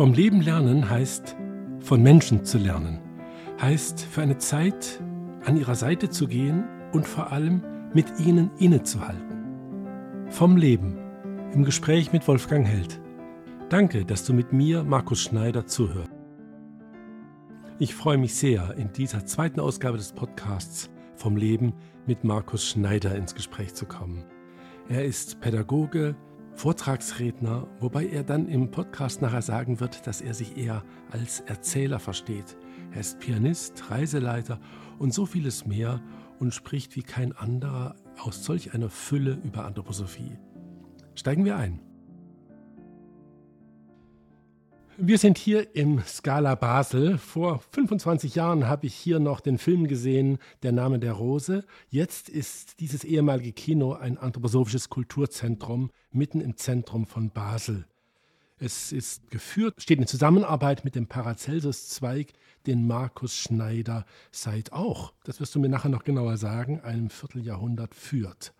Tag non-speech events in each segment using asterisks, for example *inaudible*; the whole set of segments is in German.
Vom Leben lernen heißt, von Menschen zu lernen, heißt für eine Zeit an ihrer Seite zu gehen und vor allem mit ihnen innezuhalten. Vom Leben im Gespräch mit Wolfgang Held. Danke, dass du mit mir, Markus Schneider, zuhörst. Ich freue mich sehr, in dieser zweiten Ausgabe des Podcasts vom Leben mit Markus Schneider ins Gespräch zu kommen. Er ist Pädagoge, Vortragsredner, wobei er dann im Podcast nachher sagen wird, dass er sich eher als Erzähler versteht. Er ist Pianist, Reiseleiter und so vieles mehr und spricht wie kein anderer aus solch einer Fülle über Anthroposophie. Steigen wir ein. Wir sind hier im Scala Basel. Vor 25 Jahren habe ich hier noch den Film gesehen, Der Name der Rose. Jetzt ist dieses ehemalige Kino ein anthroposophisches Kulturzentrum mitten im Zentrum von Basel. Es ist geführt, steht in Zusammenarbeit mit dem Paracelsus-Zweig, den Markus Schneider seit auch, das wirst du mir nachher noch genauer sagen, einem Vierteljahrhundert führt.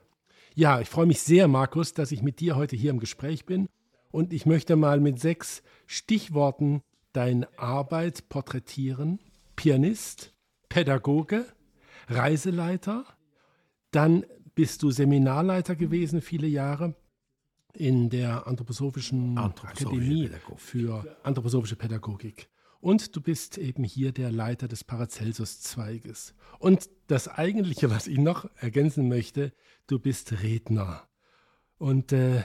Ja, ich freue mich sehr, Markus, dass ich mit dir heute hier im Gespräch bin und ich möchte mal mit sechs Stichworten deine Arbeit porträtieren. Pianist, Pädagoge, Reiseleiter, dann bist du Seminarleiter gewesen viele Jahre in der Anthroposophischen Akademie Pädagogik. für Anthroposophische Pädagogik. Und du bist eben hier der Leiter des Paracelsus-Zweiges. Und das Eigentliche, was ich noch ergänzen möchte, du bist Redner. Und äh,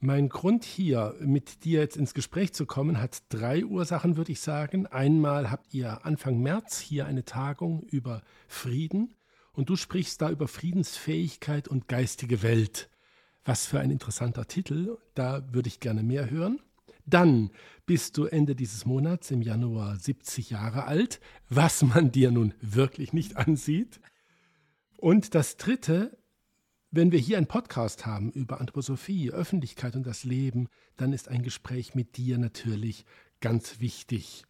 mein Grund hier, mit dir jetzt ins Gespräch zu kommen, hat drei Ursachen, würde ich sagen. Einmal habt ihr Anfang März hier eine Tagung über Frieden und du sprichst da über Friedensfähigkeit und geistige Welt. Was für ein interessanter Titel, da würde ich gerne mehr hören. Dann bist du Ende dieses Monats im Januar 70 Jahre alt, was man dir nun wirklich nicht ansieht. Und das Dritte, wenn wir hier einen Podcast haben über Anthroposophie, Öffentlichkeit und das Leben, dann ist ein Gespräch mit dir natürlich ganz wichtig.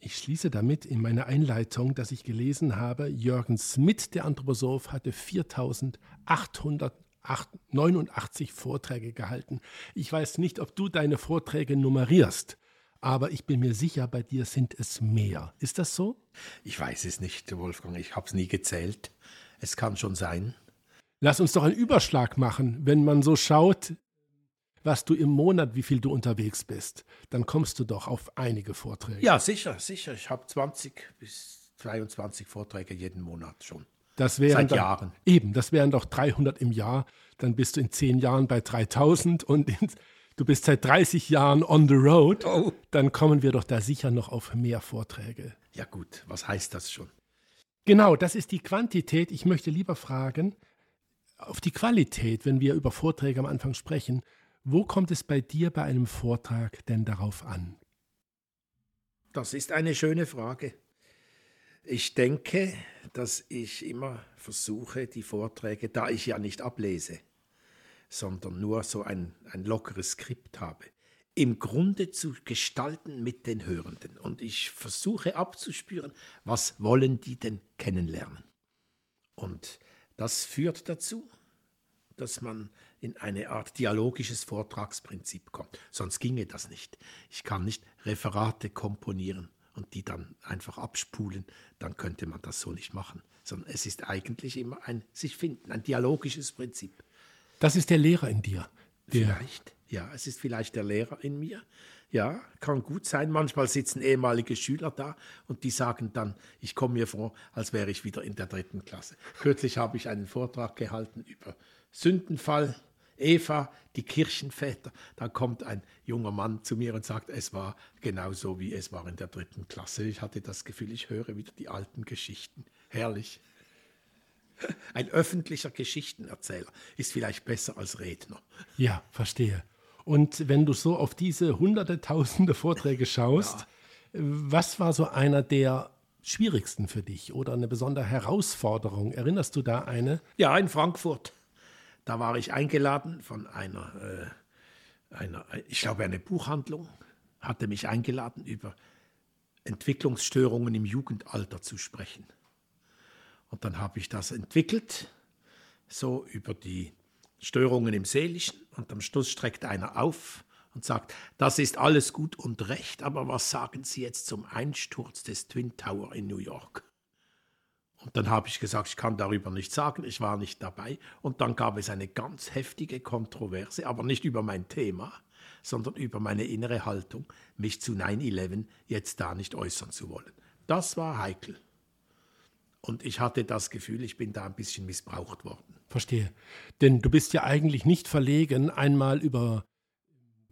Ich schließe damit in meiner Einleitung, dass ich gelesen habe, Jürgen Smith, der Anthroposoph, hatte 4889 Vorträge gehalten. Ich weiß nicht, ob du deine Vorträge nummerierst, aber ich bin mir sicher, bei dir sind es mehr. Ist das so? Ich weiß es nicht, Wolfgang. Ich habe es nie gezählt. Es kann schon sein. Lass uns doch einen Überschlag machen, wenn man so schaut, was du im Monat, wie viel du unterwegs bist, dann kommst du doch auf einige Vorträge. Ja, sicher, sicher. Ich habe 20 bis 22 Vorträge jeden Monat schon. Das wären Seit dann, Jahren. Eben, das wären doch 300 im Jahr. Dann bist du in 10 Jahren bei 3000 und in, du bist seit 30 Jahren on the road. Oh. Dann kommen wir doch da sicher noch auf mehr Vorträge. Ja gut, was heißt das schon? Genau, das ist die Quantität. Ich möchte lieber fragen, auf die Qualität, wenn wir über Vorträge am Anfang sprechen, wo kommt es bei dir bei einem Vortrag denn darauf an? Das ist eine schöne Frage. Ich denke, dass ich immer versuche, die Vorträge, da ich ja nicht ablese, sondern nur so ein, ein lockeres Skript habe, im Grunde zu gestalten mit den Hörenden. Und ich versuche abzuspüren, was wollen die denn kennenlernen. Und das führt dazu, dass man in eine Art dialogisches Vortragsprinzip kommt. Sonst ginge das nicht. Ich kann nicht Referate komponieren und die dann einfach abspulen, dann könnte man das so nicht machen. Sondern es ist eigentlich immer ein sich finden, ein dialogisches Prinzip. Das ist der Lehrer in dir. Vielleicht, ja, es ist vielleicht der Lehrer in mir, ja, kann gut sein. Manchmal sitzen ehemalige Schüler da und die sagen dann, ich komme mir vor, als wäre ich wieder in der dritten Klasse. Kürzlich habe ich einen Vortrag gehalten über Sündenfall, Eva, die Kirchenväter. Da kommt ein junger Mann zu mir und sagt, es war genauso wie es war in der dritten Klasse. Ich hatte das Gefühl, ich höre wieder die alten Geschichten. Herrlich. Ein öffentlicher Geschichtenerzähler ist vielleicht besser als Redner. Ja, verstehe. Und wenn du so auf diese hunderte, tausende Vorträge schaust, ja. was war so einer der schwierigsten für dich oder eine besondere Herausforderung? Erinnerst du da eine? Ja, in Frankfurt. Da war ich eingeladen von einer, äh, einer ich glaube, eine Buchhandlung hatte mich eingeladen, über Entwicklungsstörungen im Jugendalter zu sprechen. Und dann habe ich das entwickelt, so über die Störungen im Seelischen und am Schluss streckt einer auf und sagt, das ist alles gut und recht, aber was sagen Sie jetzt zum Einsturz des Twin Tower in New York? Und dann habe ich gesagt, ich kann darüber nichts sagen, ich war nicht dabei. Und dann gab es eine ganz heftige Kontroverse, aber nicht über mein Thema, sondern über meine innere Haltung, mich zu 9-11 jetzt da nicht äußern zu wollen. Das war heikel. Und ich hatte das Gefühl, ich bin da ein bisschen missbraucht worden. Verstehe. Denn du bist ja eigentlich nicht verlegen, einmal über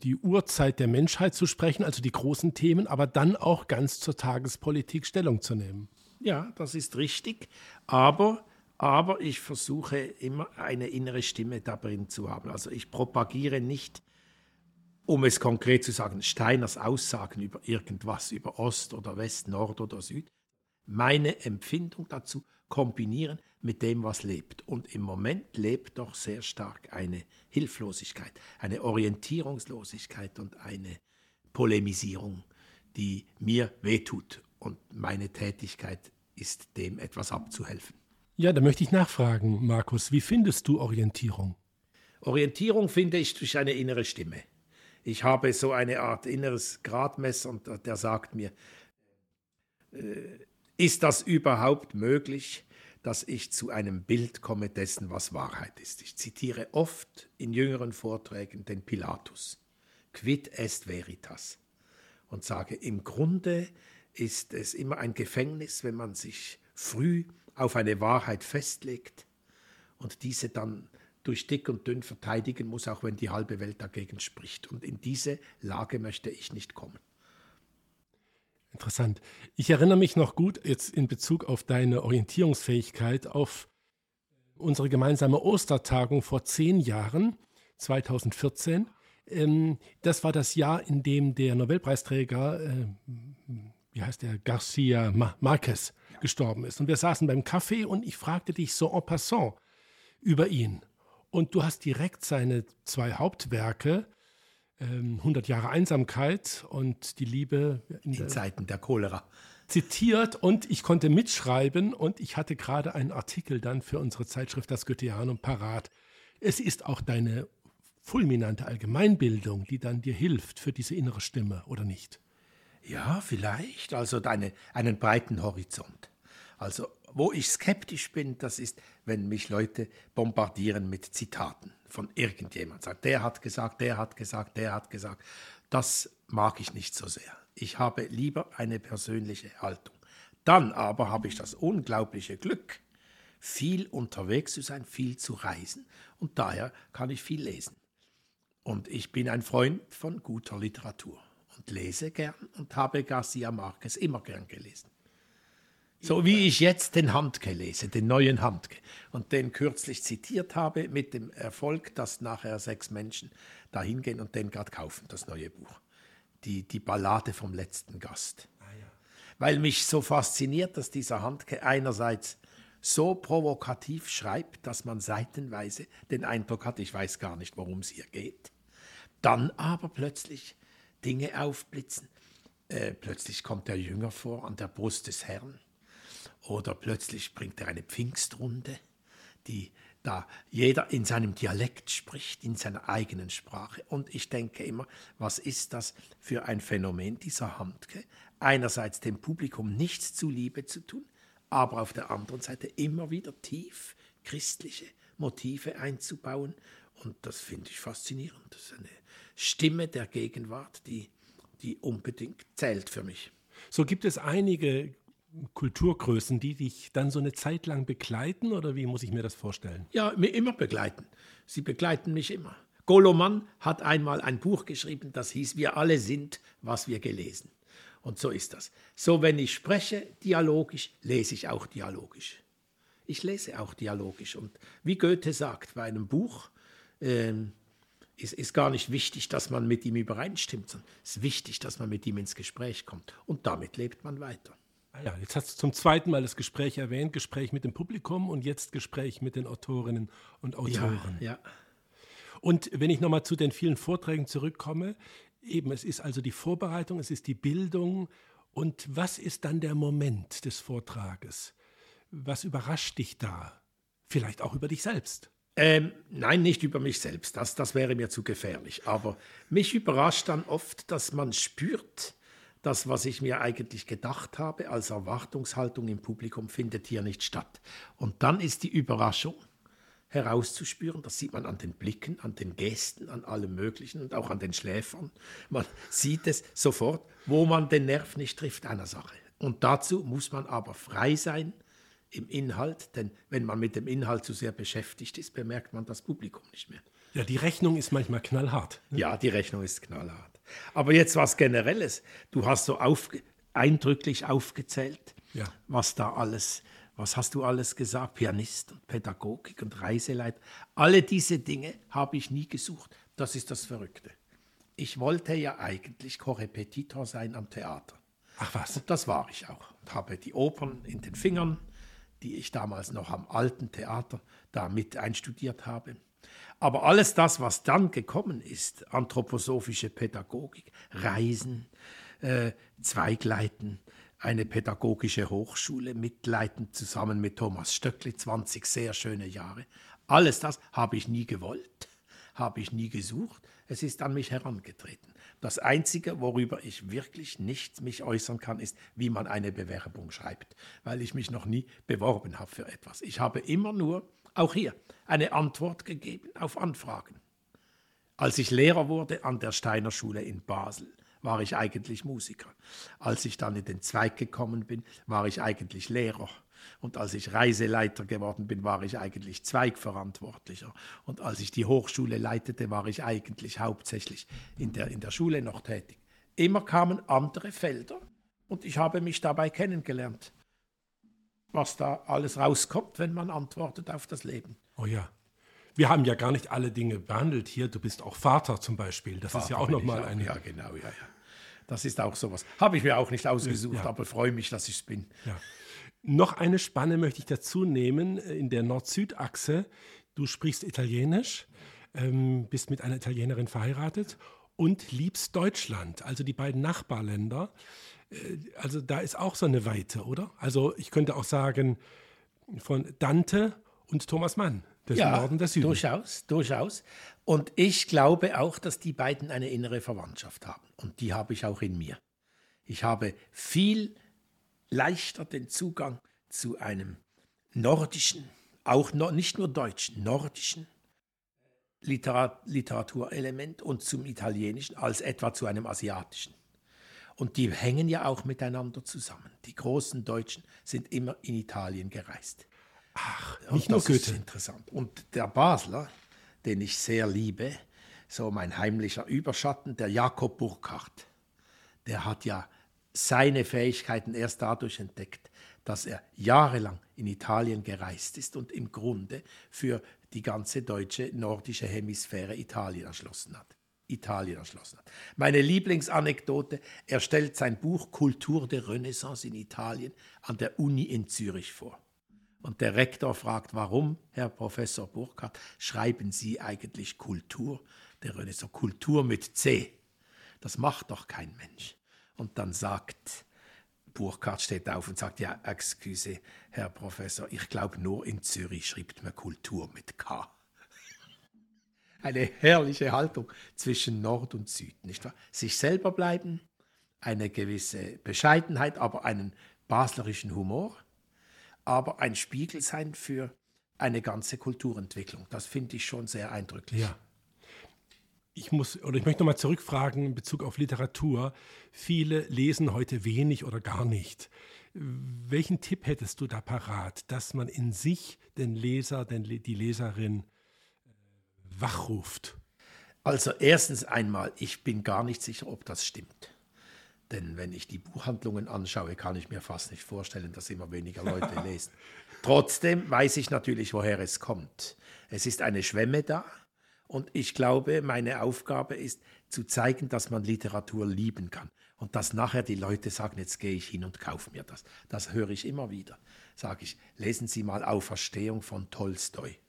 die Urzeit der Menschheit zu sprechen, also die großen Themen, aber dann auch ganz zur Tagespolitik Stellung zu nehmen. Ja, das ist richtig. Aber, aber ich versuche immer eine innere Stimme darin zu haben. Also ich propagiere nicht, um es konkret zu sagen, Steiners Aussagen über irgendwas, über Ost oder West, Nord oder Süd, meine Empfindung dazu kombinieren mit dem, was lebt. Und im Moment lebt doch sehr stark eine Hilflosigkeit, eine Orientierungslosigkeit und eine Polemisierung, die mir wehtut. Und meine Tätigkeit ist, dem etwas abzuhelfen. Ja, da möchte ich nachfragen, Markus, wie findest du Orientierung? Orientierung finde ich durch eine innere Stimme. Ich habe so eine Art inneres Gradmesser und der sagt mir, äh, ist das überhaupt möglich, dass ich zu einem Bild komme dessen, was Wahrheit ist? Ich zitiere oft in jüngeren Vorträgen den Pilatus, quid est veritas, und sage, im Grunde ist es immer ein Gefängnis, wenn man sich früh auf eine Wahrheit festlegt und diese dann durch dick und dünn verteidigen muss, auch wenn die halbe Welt dagegen spricht. Und in diese Lage möchte ich nicht kommen. Interessant. Ich erinnere mich noch gut jetzt in Bezug auf deine Orientierungsfähigkeit auf unsere gemeinsame Ostertagung vor zehn Jahren, 2014. Ähm, das war das Jahr, in dem der Nobelpreisträger, äh, wie heißt der, Garcia Marquez, gestorben ist. Und wir saßen beim Kaffee und ich fragte dich so en passant über ihn. Und du hast direkt seine zwei Hauptwerke 100 ähm, Jahre Einsamkeit und die Liebe in, in Zeiten der Cholera zitiert und ich konnte mitschreiben und ich hatte gerade einen Artikel dann für unsere Zeitschrift Das Goetheanum parat. Es ist auch deine fulminante Allgemeinbildung, die dann dir hilft für diese innere Stimme, oder nicht? Ja, vielleicht. Also deine, einen breiten Horizont. Also wo ich skeptisch bin, das ist, wenn mich Leute bombardieren mit Zitaten von irgendjemand. Sagt, der hat gesagt, der hat gesagt, der hat gesagt. Das mag ich nicht so sehr. Ich habe lieber eine persönliche Haltung. Dann aber habe ich das unglaubliche Glück, viel unterwegs zu sein, viel zu reisen und daher kann ich viel lesen. Und ich bin ein Freund von guter Literatur und lese gern und habe Garcia Marquez immer gern gelesen. So wie ich jetzt den Handke lese, den neuen Handke, und den kürzlich zitiert habe mit dem Erfolg, dass nachher sechs Menschen da hingehen und den gerade kaufen, das neue Buch. Die, die Ballade vom letzten Gast. Ah, ja. Weil mich so fasziniert, dass dieser Handke einerseits so provokativ schreibt, dass man seitenweise den Eindruck hat, ich weiß gar nicht, worum es hier geht. Dann aber plötzlich Dinge aufblitzen. Äh, plötzlich kommt der Jünger vor an der Brust des Herrn oder plötzlich bringt er eine Pfingstrunde, die da jeder in seinem Dialekt spricht, in seiner eigenen Sprache. Und ich denke immer, was ist das für ein Phänomen dieser Handke? Einerseits dem Publikum nichts zuliebe zu tun, aber auf der anderen Seite immer wieder tief christliche Motive einzubauen. Und das finde ich faszinierend. Das ist eine Stimme der Gegenwart, die, die unbedingt zählt für mich. So gibt es einige Kulturgrößen, die dich dann so eine Zeit lang begleiten oder wie muss ich mir das vorstellen? Ja, mir immer begleiten. Sie begleiten mich immer. Goloman hat einmal ein Buch geschrieben, das hieß Wir alle sind, was wir gelesen. Und so ist das. So, wenn ich spreche dialogisch, lese ich auch dialogisch. Ich lese auch dialogisch. Und wie Goethe sagt, bei einem Buch ähm, ist, ist gar nicht wichtig, dass man mit ihm übereinstimmt, sondern es ist wichtig, dass man mit ihm ins Gespräch kommt. Und damit lebt man weiter. Ah ja, jetzt hast du zum zweiten Mal das Gespräch erwähnt, Gespräch mit dem Publikum und jetzt Gespräch mit den Autorinnen und Autoren. Ja, ja. Und wenn ich nochmal zu den vielen Vorträgen zurückkomme, eben, es ist also die Vorbereitung, es ist die Bildung. Und was ist dann der Moment des Vortrages? Was überrascht dich da? Vielleicht auch über dich selbst. Ähm, nein, nicht über mich selbst. Das, das wäre mir zu gefährlich. Aber mich überrascht dann oft, dass man spürt, das, was ich mir eigentlich gedacht habe als Erwartungshaltung im Publikum, findet hier nicht statt. Und dann ist die Überraschung herauszuspüren, das sieht man an den Blicken, an den Gesten, an allem Möglichen und auch an den Schläfern. Man sieht es sofort, wo man den Nerv nicht trifft einer Sache. Und dazu muss man aber frei sein im Inhalt, denn wenn man mit dem Inhalt zu sehr beschäftigt ist, bemerkt man das Publikum nicht mehr. Ja, die Rechnung ist manchmal knallhart. Ne? Ja, die Rechnung ist knallhart. Aber jetzt was Generelles. Du hast so auf, eindrücklich aufgezählt, ja. was da alles, was hast du alles gesagt? Pianist und Pädagogik und Reiseleiter. Alle diese Dinge habe ich nie gesucht. Das ist das Verrückte. Ich wollte ja eigentlich Korrepetitor sein am Theater. Ach was. Und das war ich auch. Und habe die Opern in den Fingern, die ich damals noch am alten Theater da mit einstudiert habe. Aber alles das, was dann gekommen ist, anthroposophische Pädagogik, Reisen, äh, Zweigleiten, eine pädagogische Hochschule mitleiten, zusammen mit Thomas Stöckli, 20 sehr schöne Jahre. Alles das habe ich nie gewollt, habe ich nie gesucht. Es ist an mich herangetreten. Das Einzige, worüber ich wirklich nicht mich äußern kann, ist, wie man eine Bewerbung schreibt, weil ich mich noch nie beworben habe für etwas. Ich habe immer nur, auch hier, eine Antwort gegeben auf Anfragen. Als ich Lehrer wurde an der Steiner Schule in Basel, war ich eigentlich Musiker. Als ich dann in den Zweig gekommen bin, war ich eigentlich Lehrer. Und als ich Reiseleiter geworden bin, war ich eigentlich Zweigverantwortlicher. Und als ich die Hochschule leitete, war ich eigentlich hauptsächlich in der, in der Schule noch tätig. Immer kamen andere Felder und ich habe mich dabei kennengelernt, was da alles rauskommt, wenn man antwortet auf das Leben. Oh ja. Wir haben ja gar nicht alle Dinge behandelt hier. Du bist auch Vater zum Beispiel. Das Vater ist ja auch nochmal eine. Ja, genau, ja, ja. Das ist auch sowas. Habe ich mir auch nicht ausgesucht, ja. aber freue mich, dass ich es bin. Ja. Noch eine Spanne möchte ich dazu nehmen äh, in der Nord-Süd-Achse. Du sprichst Italienisch, ähm, bist mit einer Italienerin verheiratet und liebst Deutschland, also die beiden Nachbarländer. Also da ist auch so eine Weite, oder? Also ich könnte auch sagen von Dante und Thomas Mann, des ja, Norden, des Süden. Durchaus, durchaus. Und ich glaube auch, dass die beiden eine innere Verwandtschaft haben. Und die habe ich auch in mir. Ich habe viel leichter den Zugang zu einem nordischen, auch no, nicht nur deutschen, nordischen Literat Literaturelement und zum italienischen als etwa zu einem asiatischen. Und die hängen ja auch miteinander zusammen. Die großen Deutschen sind immer in Italien gereist. Ach, nicht nur Goethe. Ist interessant. Und der Basler, den ich sehr liebe, so mein heimlicher Überschatten, der Jakob Burckhardt, der hat ja seine Fähigkeiten erst dadurch entdeckt, dass er jahrelang in Italien gereist ist und im Grunde für die ganze deutsche nordische Hemisphäre Italien erschlossen hat. Italien erschlossen hat. Meine Lieblingsanekdote, er stellt sein Buch Kultur der Renaissance in Italien an der Uni in Zürich vor. Und der Rektor fragt, warum, Herr Professor Burkhardt, schreiben Sie eigentlich Kultur der Renaissance, Kultur mit C? Das macht doch kein Mensch. Und dann sagt Burkhardt steht auf und sagt, ja, excuse, Herr Professor, ich glaube nur in Zürich schreibt man Kultur mit K. Eine herrliche Haltung zwischen Nord und Süd, nicht wahr? Sich selber bleiben, eine gewisse Bescheidenheit, aber einen baslerischen Humor, aber ein Spiegel sein für eine ganze Kulturentwicklung. Das finde ich schon sehr eindrücklich. Ja ich muss oder ich möchte nochmal zurückfragen in Bezug auf Literatur. Viele lesen heute wenig oder gar nicht. Welchen Tipp hättest du da parat, dass man in sich den Leser, den, die Leserin wachruft? Also erstens einmal, ich bin gar nicht sicher, ob das stimmt. Denn wenn ich die Buchhandlungen anschaue, kann ich mir fast nicht vorstellen, dass immer weniger Leute *laughs* lesen. Trotzdem weiß ich natürlich, woher es kommt. Es ist eine Schwemme da und ich glaube, meine Aufgabe ist zu zeigen, dass man Literatur lieben kann. Und dass nachher die Leute sagen, jetzt gehe ich hin und kaufe mir das. Das höre ich immer wieder. Sage ich, lesen Sie mal Auferstehung von Tolstoi.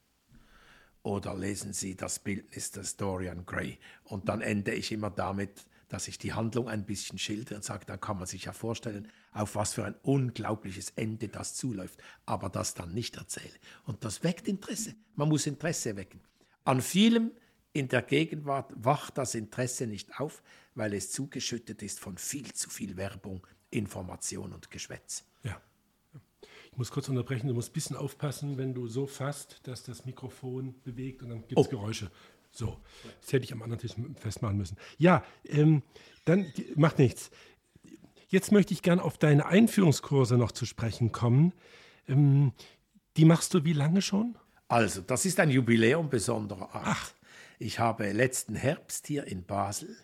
Oder lesen Sie das Bildnis des Dorian Gray. Und dann ende ich immer damit, dass ich die Handlung ein bisschen schildere und sage, dann kann man sich ja vorstellen, auf was für ein unglaubliches Ende das zuläuft, aber das dann nicht erzähle. Und das weckt Interesse. Man muss Interesse wecken. An vielem in der Gegenwart wacht das Interesse nicht auf, weil es zugeschüttet ist von viel zu viel Werbung, Information und Geschwätz. Ich muss kurz unterbrechen, du musst ein bisschen aufpassen, wenn du so fasst, dass das Mikrofon bewegt und dann gibt es oh. Geräusche. So, das hätte ich am anderen Tisch festmachen müssen. Ja, ähm, dann macht nichts. Jetzt möchte ich gerne auf deine Einführungskurse noch zu sprechen kommen. Ähm, die machst du wie lange schon? Also, das ist ein Jubiläum besonderer Art. Ach. Ich habe letzten Herbst hier in Basel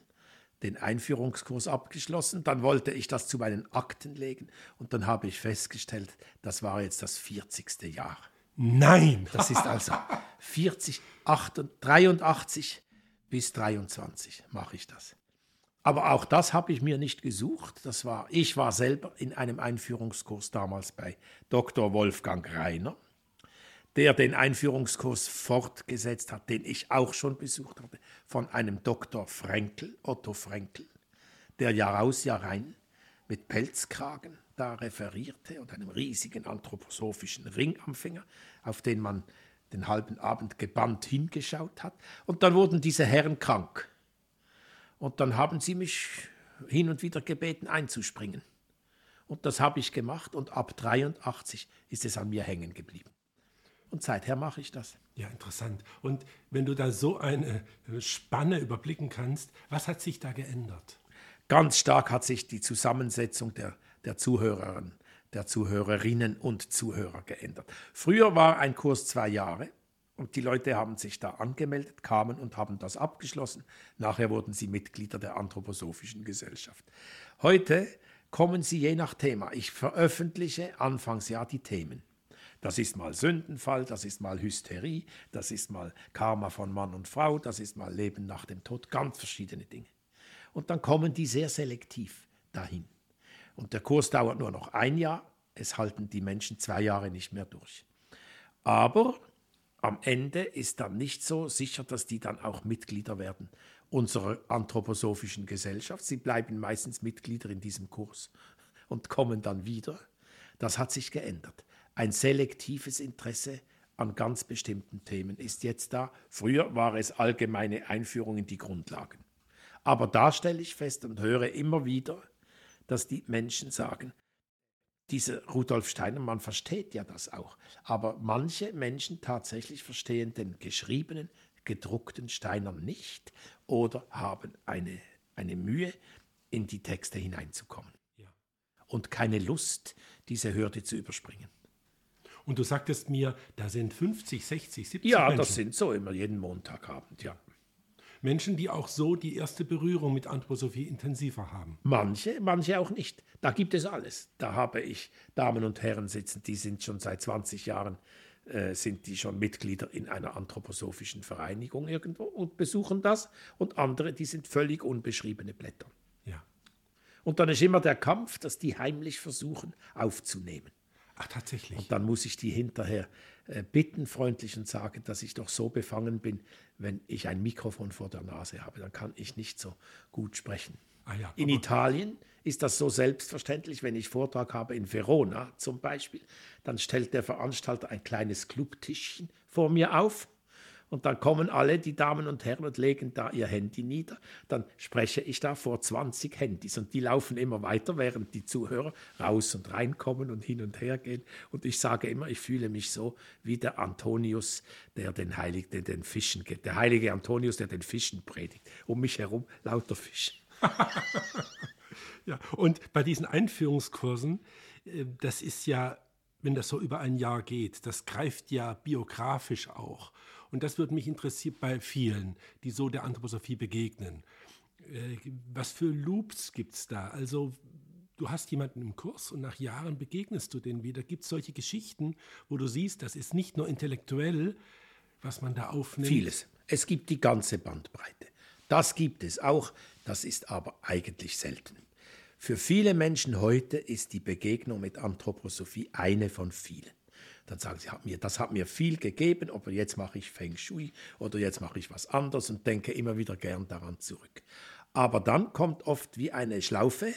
den Einführungskurs abgeschlossen. Dann wollte ich das zu meinen Akten legen und dann habe ich festgestellt, das war jetzt das 40. Jahr. Nein! Das ist also 40, 83 bis 23 mache ich das. Aber auch das habe ich mir nicht gesucht. Das war, ich war selber in einem Einführungskurs damals bei Dr. Wolfgang Reiner, der den Einführungskurs fortgesetzt hat, den ich auch schon besucht habe, von einem Dr. Frenkel, Otto Frenkel, der Jahr aus, Jahr rein mit Pelzkragen da referierte und einem riesigen anthroposophischen Ring am Finger, auf den man den halben Abend gebannt hingeschaut hat. Und dann wurden diese Herren krank. Und dann haben sie mich hin und wieder gebeten, einzuspringen. Und das habe ich gemacht und ab 83 ist es an mir hängen geblieben. Und seither mache ich das. Ja, interessant. Und wenn du da so eine Spanne überblicken kannst, was hat sich da geändert? Ganz stark hat sich die Zusammensetzung der, der Zuhörerinnen der Zuhörerinnen und Zuhörer geändert. Früher war ein Kurs zwei Jahre und die Leute haben sich da angemeldet, kamen und haben das abgeschlossen. Nachher wurden sie Mitglieder der Anthroposophischen Gesellschaft. Heute kommen sie je nach Thema. Ich veröffentliche anfangs ja die Themen. Das ist mal Sündenfall, das ist mal Hysterie, das ist mal Karma von Mann und Frau, das ist mal Leben nach dem Tod, ganz verschiedene Dinge. Und dann kommen die sehr selektiv dahin. Und der Kurs dauert nur noch ein Jahr. Es halten die Menschen zwei Jahre nicht mehr durch. Aber am Ende ist dann nicht so sicher, dass die dann auch Mitglieder werden unserer anthroposophischen Gesellschaft. Sie bleiben meistens Mitglieder in diesem Kurs und kommen dann wieder. Das hat sich geändert. Ein selektives Interesse an ganz bestimmten Themen ist jetzt da. Früher war es allgemeine Einführung in die Grundlagen. Aber da stelle ich fest und höre immer wieder, dass die Menschen sagen, dieser Rudolf Steiner, man versteht ja das auch, aber manche Menschen tatsächlich verstehen den geschriebenen, gedruckten Steiner nicht oder haben eine, eine Mühe, in die Texte hineinzukommen. Ja. Und keine Lust, diese Hürde zu überspringen. Und du sagtest mir, da sind 50, 60, 70 Ja, Menschen. das sind so immer jeden Montagabend, ja. Menschen, die auch so die erste Berührung mit Anthroposophie intensiver haben. Manche, manche auch nicht. Da gibt es alles. Da habe ich Damen und Herren sitzen, die sind schon seit 20 Jahren äh, sind die schon Mitglieder in einer anthroposophischen Vereinigung irgendwo und besuchen das. Und andere, die sind völlig unbeschriebene Blätter. Ja. Und dann ist immer der Kampf, dass die heimlich versuchen aufzunehmen. Ach, tatsächlich. Und dann muss ich die hinterher äh, bitten, freundlich und sagen, dass ich doch so befangen bin, wenn ich ein Mikrofon vor der Nase habe. Dann kann ich nicht so gut sprechen. Ah ja, in Italien ist das so selbstverständlich, wenn ich Vortrag habe in Verona zum Beispiel, dann stellt der Veranstalter ein kleines Clubtischchen vor mir auf und dann kommen alle die Damen und Herren und legen da ihr Handy nieder. Dann spreche ich da vor 20 Handys und die laufen immer weiter, während die Zuhörer raus und reinkommen und hin und her gehen. Und ich sage immer, ich fühle mich so wie der Antonius, der den Heiligen, der den Fischen geht. Der heilige Antonius, der den Fischen predigt. Um mich herum lauter Fische. *laughs* ja, und bei diesen Einführungskursen, äh, das ist ja, wenn das so über ein Jahr geht, das greift ja biografisch auch. Und das würde mich interessieren bei vielen, die so der Anthroposophie begegnen. Äh, was für Loops gibt es da? Also du hast jemanden im Kurs und nach Jahren begegnest du den wieder. Gibt es solche Geschichten, wo du siehst, das ist nicht nur intellektuell, was man da aufnimmt? Vieles. Es gibt die ganze Bandbreite. Das gibt es auch, das ist aber eigentlich selten. Für viele Menschen heute ist die Begegnung mit Anthroposophie eine von vielen. Dann sagen sie, hat mir, das hat mir viel gegeben, aber jetzt mache ich Feng Shui oder jetzt mache ich was anderes und denke immer wieder gern daran zurück. Aber dann kommt oft wie eine Schlaufe,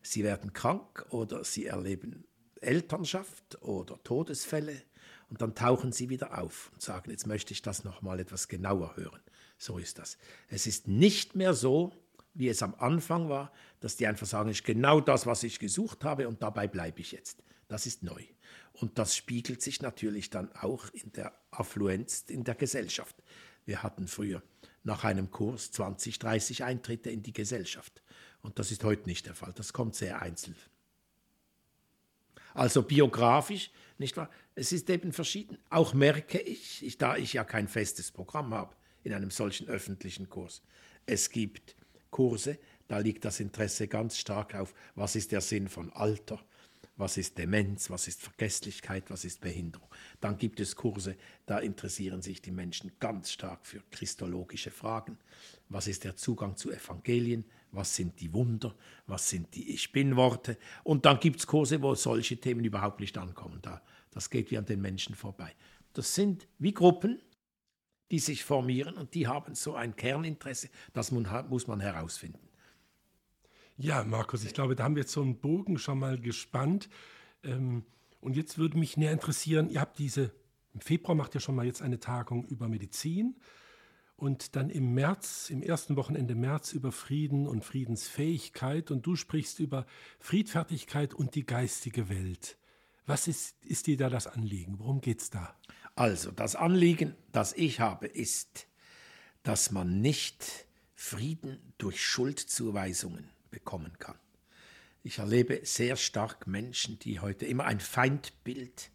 sie werden krank oder sie erleben Elternschaft oder Todesfälle und dann tauchen sie wieder auf und sagen, jetzt möchte ich das nochmal etwas genauer hören. So ist das. Es ist nicht mehr so, wie es am Anfang war, dass die einfach sagen, ist genau das, was ich gesucht habe und dabei bleibe ich jetzt. Das ist neu. Und das spiegelt sich natürlich dann auch in der Affluenz in der Gesellschaft. Wir hatten früher nach einem Kurs 20, 30 Eintritte in die Gesellschaft. Und das ist heute nicht der Fall. Das kommt sehr einzeln. Also biografisch, nicht wahr? Es ist eben verschieden. Auch merke ich, ich, da ich ja kein festes Programm habe in einem solchen öffentlichen Kurs. Es gibt Kurse, da liegt das Interesse ganz stark auf, was ist der Sinn von Alter, was ist Demenz, was ist Vergesslichkeit, was ist Behinderung. Dann gibt es Kurse, da interessieren sich die Menschen ganz stark für christologische Fragen. Was ist der Zugang zu Evangelien? Was sind die Wunder? Was sind die Ich Bin-Worte? Und dann gibt es Kurse, wo solche Themen überhaupt nicht ankommen. Da, das geht wie an den Menschen vorbei. Das sind wie Gruppen, die sich formieren und die haben so ein Kerninteresse. Das muss man herausfinden. Ja, Markus, ich glaube, da haben wir jetzt so einen Bogen schon mal gespannt. Ähm, und jetzt würde mich näher interessieren, ihr habt diese, im Februar macht ihr schon mal jetzt eine Tagung über Medizin und dann im März, im ersten Wochenende März über Frieden und Friedensfähigkeit und du sprichst über Friedfertigkeit und die geistige Welt. Was ist, ist dir da das Anliegen? Worum geht es da? Also, das Anliegen, das ich habe, ist, dass man nicht Frieden durch Schuldzuweisungen bekommen kann. Ich erlebe sehr stark Menschen, die heute immer ein Feindbild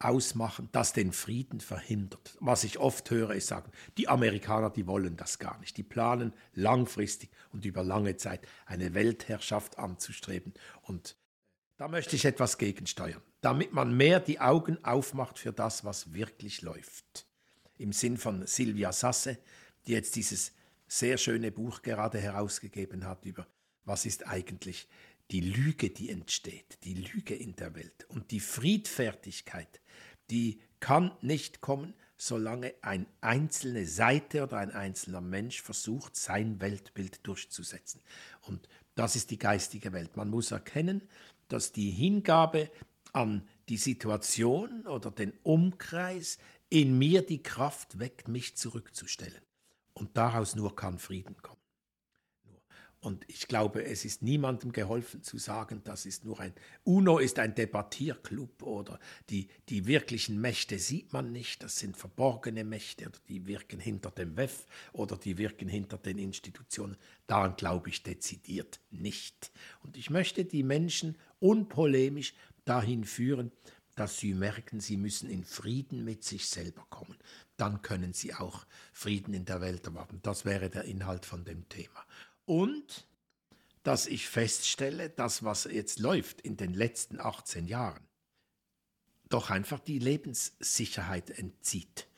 ausmachen, das den Frieden verhindert. Was ich oft höre, ist sagen, die Amerikaner, die wollen das gar nicht. Die planen langfristig und über lange Zeit eine Weltherrschaft anzustreben. Und da möchte ich etwas gegensteuern, damit man mehr die Augen aufmacht für das, was wirklich läuft. Im Sinn von Silvia Sasse, die jetzt dieses sehr schöne Buch gerade herausgegeben hat über was ist eigentlich die Lüge, die entsteht, die Lüge in der Welt. Und die Friedfertigkeit, die kann nicht kommen, solange eine einzelne Seite oder ein einzelner Mensch versucht, sein Weltbild durchzusetzen. Und das ist die geistige Welt. Man muss erkennen, dass die Hingabe an die Situation oder den Umkreis in mir die Kraft weckt, mich zurückzustellen. Und daraus nur kann Frieden kommen. Und ich glaube, es ist niemandem geholfen zu sagen, das ist nur ein, UNO ist ein Debattierclub oder die, die wirklichen Mächte sieht man nicht, das sind verborgene Mächte oder die wirken hinter dem WEF oder die wirken hinter den Institutionen. Daran glaube ich dezidiert nicht. Und ich möchte die Menschen unpolemisch dahin führen, dass sie merken, sie müssen in Frieden mit sich selber kommen. Dann können sie auch Frieden in der Welt erwarten. Das wäre der Inhalt von dem Thema und dass ich feststelle, dass was jetzt läuft in den letzten 18 Jahren, doch einfach die Lebenssicherheit entzieht.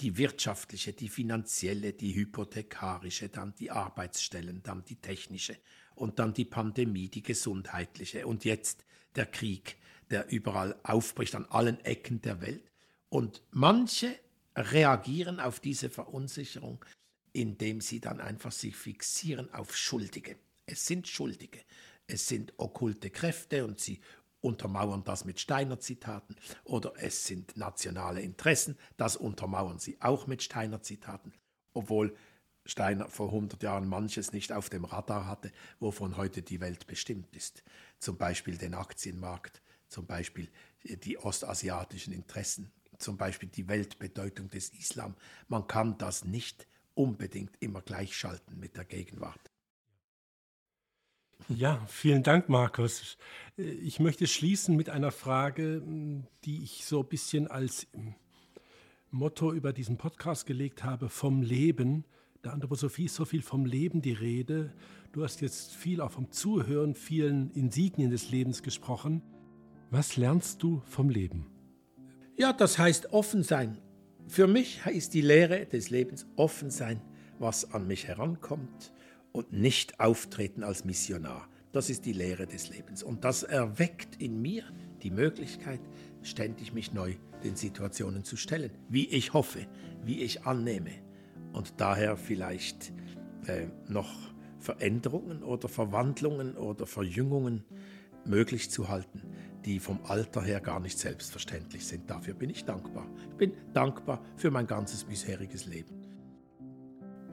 Die wirtschaftliche, die finanzielle, die hypothekarische, dann die Arbeitsstellen, dann die technische und dann die Pandemie, die gesundheitliche und jetzt der Krieg, der überall aufbricht an allen Ecken der Welt. Und manche reagieren auf diese Verunsicherung indem sie dann einfach sich fixieren auf Schuldige. Es sind Schuldige, es sind okkulte Kräfte und sie untermauern das mit Steiner-Zitaten oder es sind nationale Interessen, das untermauern sie auch mit Steiner-Zitaten, obwohl Steiner vor 100 Jahren manches nicht auf dem Radar hatte, wovon heute die Welt bestimmt ist. Zum Beispiel den Aktienmarkt, zum Beispiel die ostasiatischen Interessen, zum Beispiel die Weltbedeutung des Islam. Man kann das nicht unbedingt immer gleichschalten mit der Gegenwart. Ja, vielen Dank, Markus. Ich möchte schließen mit einer Frage, die ich so ein bisschen als Motto über diesen Podcast gelegt habe, vom Leben. Der Anthroposophie ist so viel vom Leben die Rede. Du hast jetzt viel auch vom Zuhören, vielen Insignien des Lebens gesprochen. Was lernst du vom Leben? Ja, das heißt offen sein, für mich ist die Lehre des Lebens offen sein, was an mich herankommt und nicht auftreten als Missionar. Das ist die Lehre des Lebens. Und das erweckt in mir die Möglichkeit, ständig mich neu den Situationen zu stellen, wie ich hoffe, wie ich annehme. Und daher vielleicht äh, noch Veränderungen oder Verwandlungen oder Verjüngungen möglich zu halten, die vom Alter her gar nicht selbstverständlich sind. Dafür bin ich dankbar. Ich bin dankbar für mein ganzes bisheriges Leben.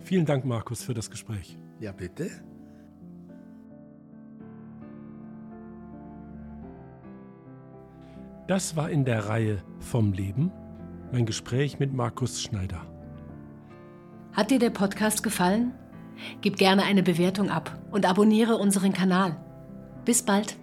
Vielen Dank, Markus, für das Gespräch. Ja, bitte. Das war in der Reihe Vom Leben mein Gespräch mit Markus Schneider. Hat dir der Podcast gefallen? Gib gerne eine Bewertung ab und abonniere unseren Kanal. Bis bald.